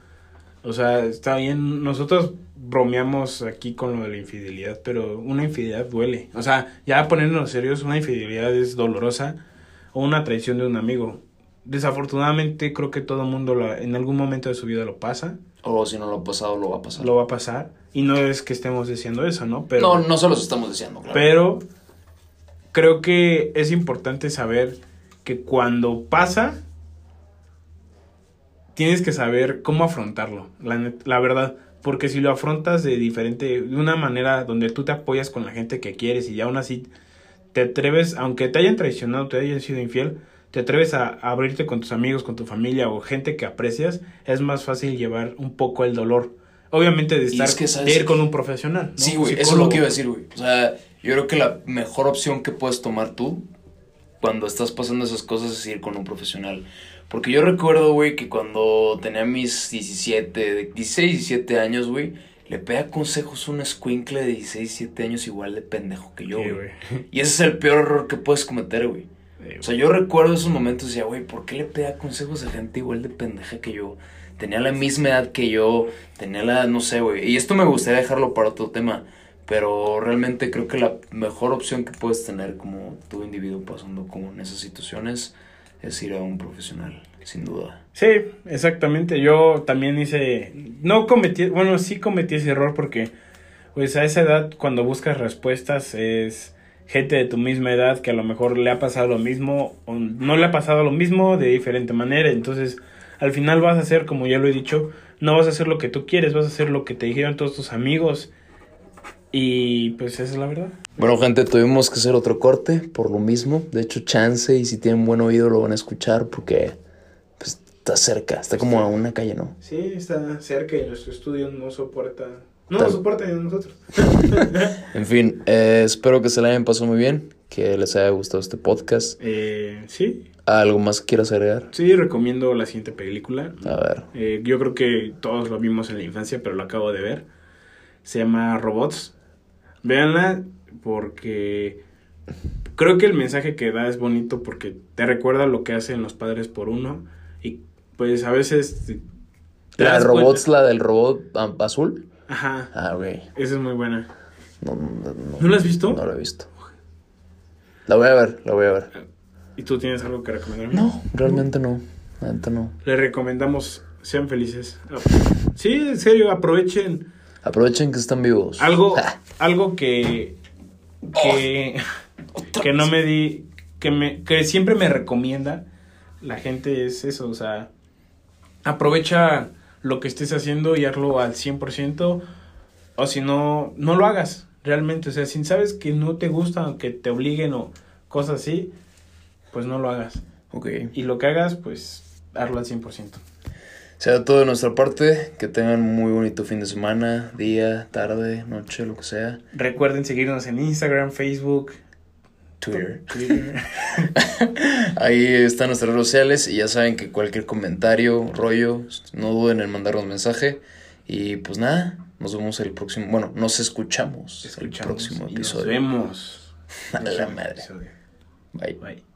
o sea, está bien. Nosotros bromeamos aquí con lo de la infidelidad, pero una infidelidad duele. O sea, ya poniéndonos serios, una infidelidad es dolorosa o una traición de un amigo. Desafortunadamente, creo que todo el mundo la- en algún momento de su vida lo pasa, O si no lo ha pasado, lo va a pasar. lo va a pasar. Y no es que estemos diciendo eso, ¿no? Pero, No, no se los estamos diciendo, claro. Pero creo que es importante saber que cuando pasa, tienes que saber cómo afrontarlo, la, la verdad. Porque si lo afrontas de diferente, de una manera donde tú te apoyas con la gente que quieres y aún así te atreves, aunque te hayan traicionado, te hayan sido infiel, te atreves a, a abrirte con tus amigos, con tu familia o gente que aprecias, es más fácil llevar un poco el dolor. Obviamente de estar es que, ¿sabes de ir con un profesional. ¿no? Sí, güey, eso es lo que iba a decir, güey. O sea, yo creo que la mejor opción que puedes tomar tú cuando estás pasando esas cosas es ir con un profesional. Porque yo recuerdo, güey, que cuando tenía mis 17, de- 16, 17 años, güey, le pega consejos a un escuincle de 16, 17 años igual de pendejo que yo, güey. Y ese es el peor error que puedes cometer, güey. Sí, O sea, yo recuerdo esos momentos y decía, güey, ¿por qué le pega consejos a gente igual de pendeja que yo? Tenía la misma edad que yo, tenía la, no sé, güey. Y esto me gustaría dejarlo para otro tema, pero realmente creo que la mejor opción que puedes tener como tu individuo pasando como en esas situaciones es ir a un profesional, sin duda. Sí, exactamente. Yo también hice, no cometí, bueno, sí cometí ese error porque, pues a esa edad cuando buscas respuestas es gente de tu misma edad que a lo mejor le ha pasado lo mismo o no le ha pasado lo mismo de diferente manera. Entonces, al final vas a hacer, como ya lo he dicho, no vas a hacer lo que tú quieres, vas a hacer lo que te dijeron todos tus amigos. Y pues esa es la verdad. Bueno, gente, tuvimos que hacer otro corte por lo mismo. De hecho, chance y si tienen buen oído lo van a escuchar porque pues, está cerca, está como a una calle, ¿no? Sí, está cerca y nuestro estudio no soporta, no Tal- ni a nosotros. *laughs* En fin, eh, espero que se la hayan pasado muy bien, que les haya gustado este podcast. Eh, sí, ¿Algo más que quieras agregar? Sí, recomiendo la siguiente película. A ver. Eh, yo creo que todos lo vimos en la infancia, pero lo acabo de ver. Se llama Robots. Véanla porque creo que el mensaje que da es bonito porque te recuerda lo que hacen los padres por uno y pues a veces ¿La de robots, cuenta- la del robot azul? Ajá, Ah, güey. esa es muy buena. No, no, no, ¿No la has visto? No la he visto. La voy a ver, la voy a ver. ¿Y tú tienes algo que recomendarme? No, realmente no. Neta no. Le recomendamos, sean felices. Sí, en serio, aprovechen Aprovechen que están vivos. Algo, *laughs* algo que, que, que no me di, que me, que siempre me recomienda la gente es eso, o sea, aprovecha lo que estés haciendo y hazlo al 100%, o si no, no lo hagas, realmente, o sea, si sabes que no te gusta, que te obliguen o cosas así, pues no lo hagas. ok. Y lo que hagas, pues, hazlo al 100%. Sea todo de nuestra parte. Que tengan muy bonito fin de semana, día, tarde, noche, lo que sea. Recuerden seguirnos en Instagram, Facebook, Twitter. Twitter. Ahí están nuestras redes sociales y ya saben que cualquier comentario, rollo, no duden en mandarnos mensaje. Y pues nada, nos vemos el próximo, bueno, nos escuchamos, el próximo y nos episodio. vemos. *laughs* A la madre. Episodio. Bye. Bye.